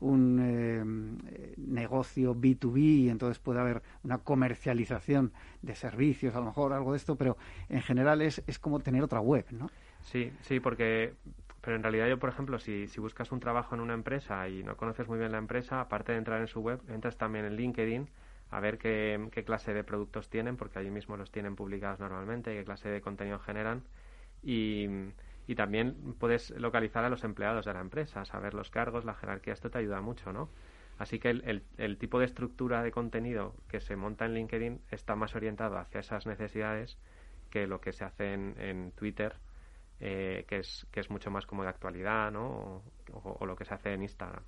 un negocio B2B y entonces puede haber una comercialización de servicios, a lo mejor algo de esto, pero en general es, es como tener otra web, ¿no? Sí, sí, porque pero en realidad yo, por ejemplo, si, si buscas un trabajo en una empresa y no conoces muy bien la empresa, aparte de entrar en su web, entras también en LinkedIn a ver qué, qué clase de productos tienen, porque allí mismo los tienen publicados normalmente, qué clase de contenido generan y, y también puedes localizar a los empleados de la empresa, saber los cargos, la jerarquía, esto te ayuda mucho, ¿no? Así que el, el, el tipo de estructura de contenido que se monta en LinkedIn está más orientado hacia esas necesidades que lo que se hace en, en Twitter eh, que, es, que es mucho más como de actualidad, ¿no? O, lo que se hace en Instagram.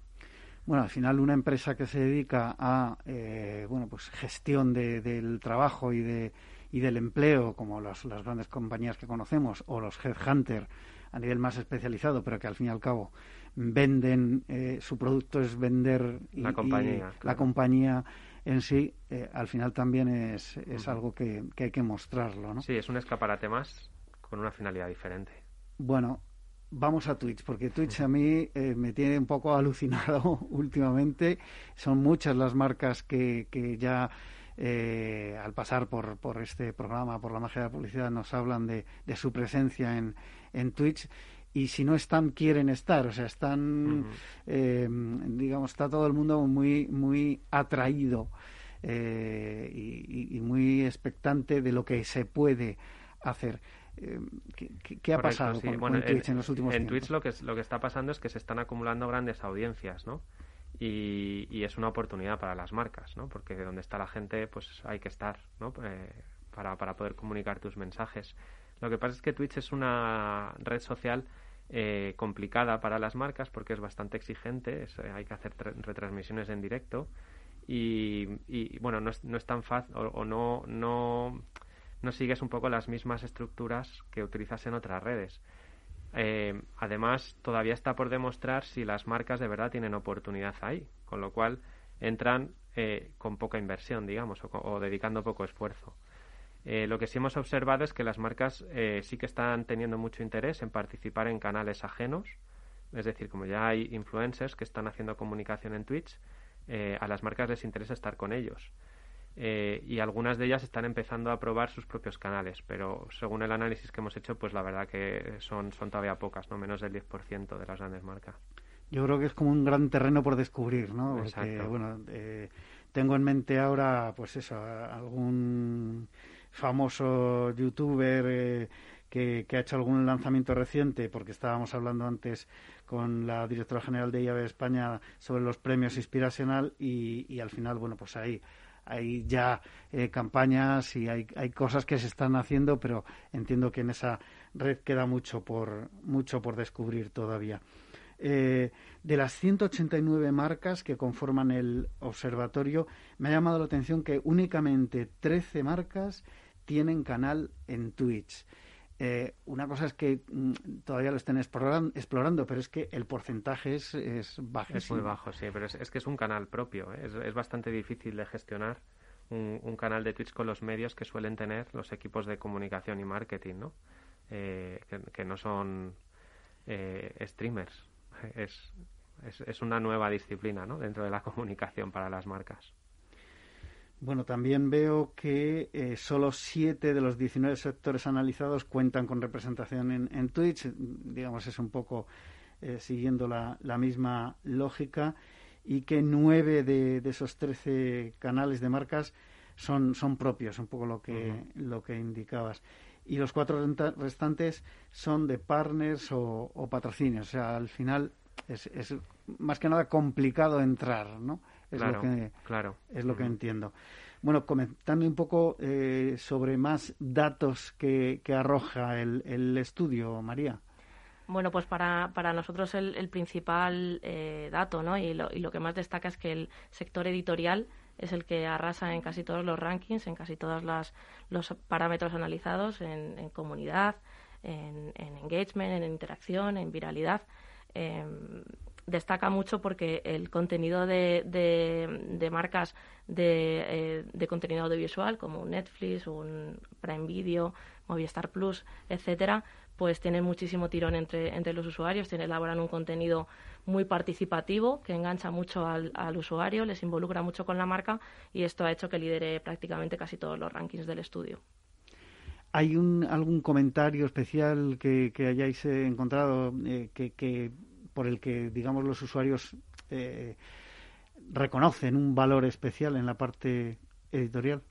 Bueno, al final una empresa que se dedica a eh, bueno pues gestión del trabajo y de y del empleo, como las grandes compañías que conocemos, o los headhunter a nivel más especializado, pero que al fin y al cabo venden, eh, su producto es vender la compañía, la compañía en sí, al final también es, es algo que, que, hay que mostrarlo, ¿no? Sí, es un escaparate más con una finalidad diferente. Bueno, vamos a Twitch, porque Twitch a mí eh, me tiene un poco [LAUGHS] alucinado últimamente. Son muchas las marcas que, que ya eh, al pasar por, por este programa, por la magia de la publicidad, nos hablan de, de su presencia en, en Twitch. Y si no están quieren estar. O sea están eh, digamos está todo el mundo muy muy atraído y, y, muy expectante de lo que se puede hacer eh, ¿qué, ha pasado con, Twitch en, los últimos en Twitch lo que, lo que está pasando es que se están acumulando grandes audiencias, ¿no? Y, es una oportunidad para las marcas, ¿no? Porque de donde está la gente, pues hay que estar, ¿no? Eh, para, para poder comunicar tus mensajes. Lo que pasa es que Twitch es una red social eh, complicada para las marcas porque es bastante exigente, hay que hacer retransmisiones en directo y, y bueno, no es, no es tan fácil o, no, no no sigues un poco las mismas estructuras que utilizas en otras redes. Eh, además, todavía está por demostrar si las marcas de verdad tienen oportunidad ahí, con lo cual entran eh, con poca inversión, digamos, o, dedicando poco esfuerzo. Eh, lo que sí hemos observado es que las marcas sí que están teniendo mucho interés en participar en canales ajenos, es decir, como ya hay influencers que están haciendo comunicación en Twitch, a las marcas les interesa estar con ellos. Eh, y algunas de ellas están empezando a probar sus propios canales, pero según el análisis que hemos hecho, pues la verdad que son, son todavía pocas, no menos del 10% de las grandes marcas. Yo creo que es como un gran terreno por descubrir, ¿no? Porque, bueno, eh, tengo en mente ahora, pues eso, algún famoso youtuber eh, que, que, ha hecho algún lanzamiento reciente, porque estábamos hablando antes con la directora general de IAB España sobre los premios Inspiracional y, y al final, bueno, pues ahí hay ya eh, campañas y hay, hay cosas que se están haciendo, pero entiendo que en esa red queda mucho por, mucho por descubrir todavía. Eh, de las 189 marcas que conforman el observatorio, me ha llamado la atención que únicamente 13 marcas tienen canal en Twitch. Eh, una cosa es que mm, todavía lo estén explorando, pero es que el porcentaje es, es bajísimo. Es muy bajo, sí, pero es, que es un canal propio. ¿eh? Es, bastante difícil de gestionar un, canal de Twitch con los medios que suelen tener los equipos de comunicación y marketing, ¿no? Eh, que, no son streamers. Es, es, una nueva disciplina ¿no? dentro de la [LAUGHS] comunicación para las marcas. Bueno, también veo que eh, solo siete de los 19 sectores analizados cuentan con representación en, Twitch. Digamos, es un poco eh, siguiendo la, misma lógica. Y que nueve de, esos 13 canales de marcas son, son propios, un poco lo que, lo que indicabas. Y los cuatro restantes son de partners o, patrocinios. O sea, al final es, es más que nada complicado entrar, ¿no? Es claro, lo que, claro. Es lo que entiendo. Bueno, comentando un poco eh, sobre más datos que, arroja el, estudio, María. Bueno, pues para, para nosotros el, principal eh, dato ¿no? y, lo, y lo que más destaca es que el sector editorial es el que arrasa en casi todos los rankings, en casi todos los parámetros analizados, en, comunidad, en, engagement, en interacción, en viralidad. Em, destaca mucho porque el contenido de, de, marcas de, eh, de, contenido audiovisual como Netflix, un Prime Video, Movistar Plus, etcétera, pues tienen muchísimo tirón entre, entre los usuarios, tienen, elaboran un contenido muy participativo que engancha mucho al, usuario, les involucra mucho con la marca y esto ha hecho que lidere prácticamente casi todos los rankings del estudio. ¿Hay un, algún comentario especial que, hayáis eh, encontrado eh, que por el que, digamos, los usuarios eh, reconocen un valor especial en la parte editorial?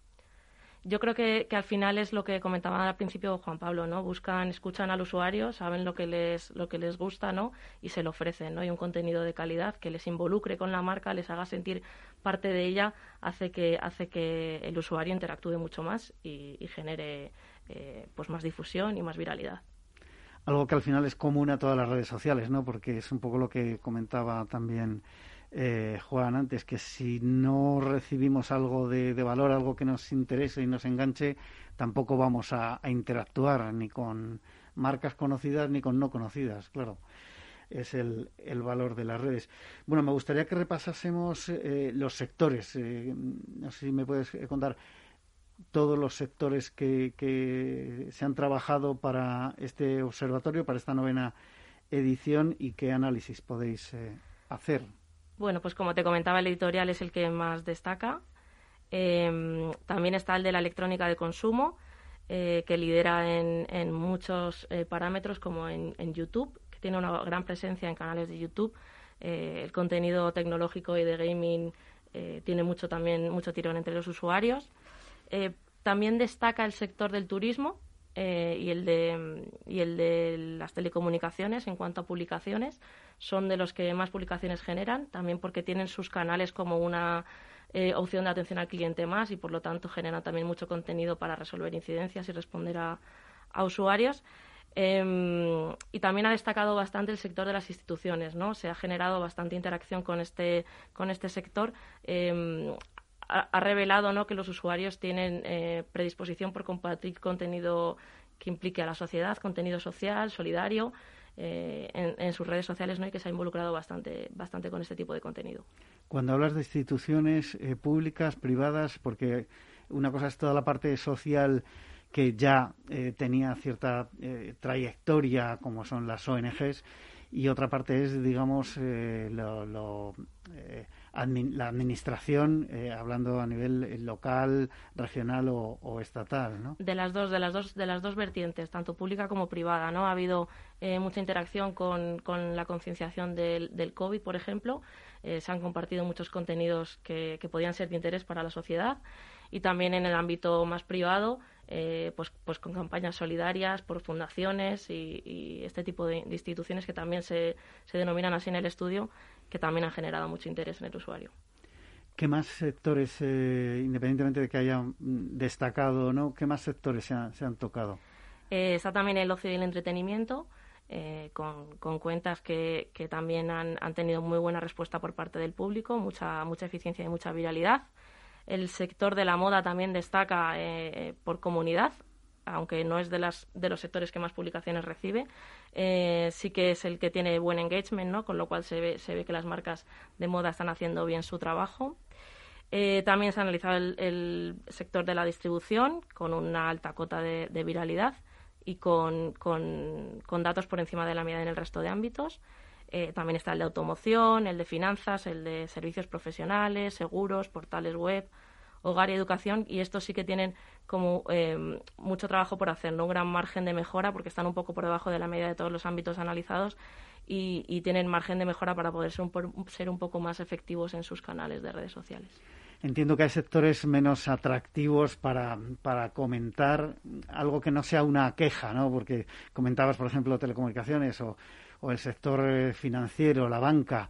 Yo creo que, al final es lo que comentaba al principio Juan Pablo, ¿no? Buscan, escuchan al usuario, saben lo que les, lo que les gusta, ¿no? Y se lo ofrecen, ¿no? Y un contenido de calidad que les involucre con la marca, les haga sentir parte de ella, hace que, hace que el usuario interactúe mucho más y, genere eh, pues más difusión y más viralidad algo que al final es común a todas las redes sociales, ¿no? Porque es un poco lo que comentaba también eh, Juan antes, que si no recibimos algo de, valor, algo que nos interese y nos enganche, tampoco vamos a, interactuar ni con marcas conocidas ni con no conocidas, claro. Es el, el valor de las redes. Bueno, me gustaría que repasásemos eh, los sectores. Eh, no sé si me puedes contar todos los sectores que, se han trabajado para este observatorio, para esta novena edición y qué análisis podéis eh, hacer. Bueno, pues como te comentaba, el editorial es el que más destaca. Em, también está el de la electrónica de consumo, eh, que lidera en, muchos eh, parámetros, como en, YouTube, que tiene una gran presencia en canales de YouTube. el contenido tecnológico y de gaming tiene mucho también mucho tirón entre los usuarios. Eh, también destaca el sector del turismo eh, y, el de, y el de las telecomunicaciones en cuanto a publicaciones. Son de los que más publicaciones generan, también porque tienen sus canales como una eh, opción de atención al cliente más y por lo tanto generan también mucho contenido para resolver incidencias y responder a, usuarios. Em, y también ha destacado bastante el sector de las instituciones, ¿no? Se ha generado bastante interacción con este, con este sector. Em, ha, revelado ¿no? que los usuarios tienen eh, predisposición por compartir contenido que implique a la sociedad, contenido social, solidario, eh, en, sus redes sociales ¿no? y que se ha involucrado bastante, bastante con este tipo de contenido. Cuando hablas de instituciones eh, públicas, privadas, porque una cosa es toda la parte social que ya tenía cierta trayectoria, como son las ONGs, y otra parte es, digamos, lo, la administración, eh, hablando a nivel eh, local, regional o, estatal, ¿no? De las dos, de las dos, de las dos vertientes, tanto pública como privada, ¿no? Ha habido eh, mucha interacción con, con la concienciación del, del, COVID, por ejemplo. se han compartido muchos contenidos que, que podían ser de interés para la sociedad y también en el ámbito más privado, pues, pues con campañas solidarias por fundaciones y, este tipo de, de, instituciones que también se, se denominan así en el estudio, que también han generado mucho interés en el usuario. ¿Qué más sectores, eh, independientemente de que hayan destacado o no, qué más sectores se, han tocado? Eh, está también el ocio y el entretenimiento, con, cuentas que, también han, han, tenido muy buena respuesta por parte del público, mucha, mucha eficiencia y mucha viralidad. El sector de la moda también destaca por comunidad, aunque no es de, los sectores que más publicaciones recibe, eh, sí que es el que tiene buen engagement, ¿no? con lo cual se ve, se ve que las marcas de moda están haciendo bien su trabajo. Eh, también se ha analizado el, sector de la distribución con una alta cota de, viralidad y con, con, datos por encima de la media en el resto de ámbitos. Eh, también está el de automoción, el de finanzas, el de servicios profesionales, seguros, portales web, hogar y educación y estos sí que tienen como eh, mucho trabajo por hacer, ¿no? un gran margen de mejora porque están un poco por debajo de la media de todos los ámbitos analizados y, tienen margen de mejora para poder ser un, ser un poco más efectivos en sus canales de redes sociales. Entiendo que hay sectores menos atractivos para, para comentar algo que no sea una queja, ¿no? Porque comentabas, por ejemplo, telecomunicaciones o, o el sector eh, financiero, la banca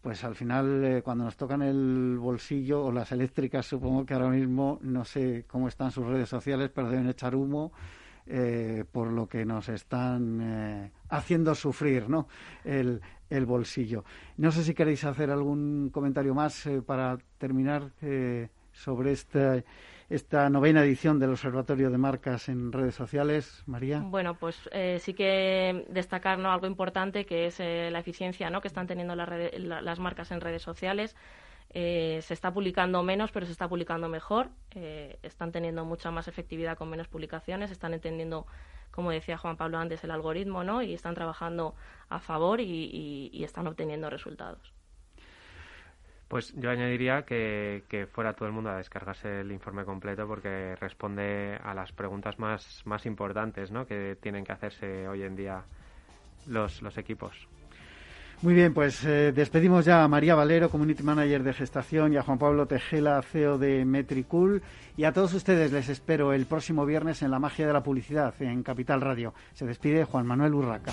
pues al final eh, cuando nos tocan el bolsillo o las eléctricas supongo que ahora mismo no sé cómo están sus redes sociales pero deben echar humo eh, por lo que nos están eh, haciendo sufrir ¿no? el, el, bolsillo. No sé si queréis hacer algún comentario más para terminar sobre este esta novena edición del Observatorio de Marcas en redes sociales, María? Bueno, pues eh, sí que destacar algo importante que es eh, la eficiencia ¿no? que están teniendo las marcas en redes sociales. Eh, se está publicando menos, pero se está publicando mejor. están teniendo mucha más efectividad con menos publicaciones. Están entendiendo, como decía Juan Pablo antes, el algoritmo, ¿no? Y están trabajando a favor y están obteniendo resultados. Pues yo añadiría que, fuera todo el mundo a descargarse el informe completo porque responde a las preguntas más, más importantes ¿no? que tienen que hacerse hoy en día los, los equipos. Muy bien, pues eh, despedimos ya a María Valero, Community Manager de Gestación, y a Juan Pablo Tejela, CEO de Metricool. Y a todos ustedes les espero el próximo viernes en La Magia de la Publicidad, en Capital Radio. Se despide Juan Manuel Urraca.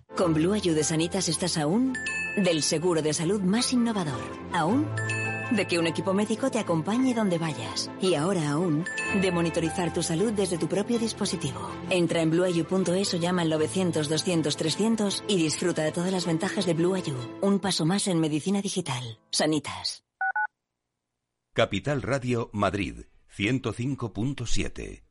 Con Blue Ayude Sanitas estás aún del seguro de salud más innovador. Aún de que un equipo médico te acompañe donde vayas. Y ahora aún de monitorizar tu salud desde tu propio dispositivo. Entra en blueayu.es o llama al 900 200 300 y disfruta de todas las ventajas de Blue Un paso más en medicina digital. Sanitas. Capital Radio Madrid 105.7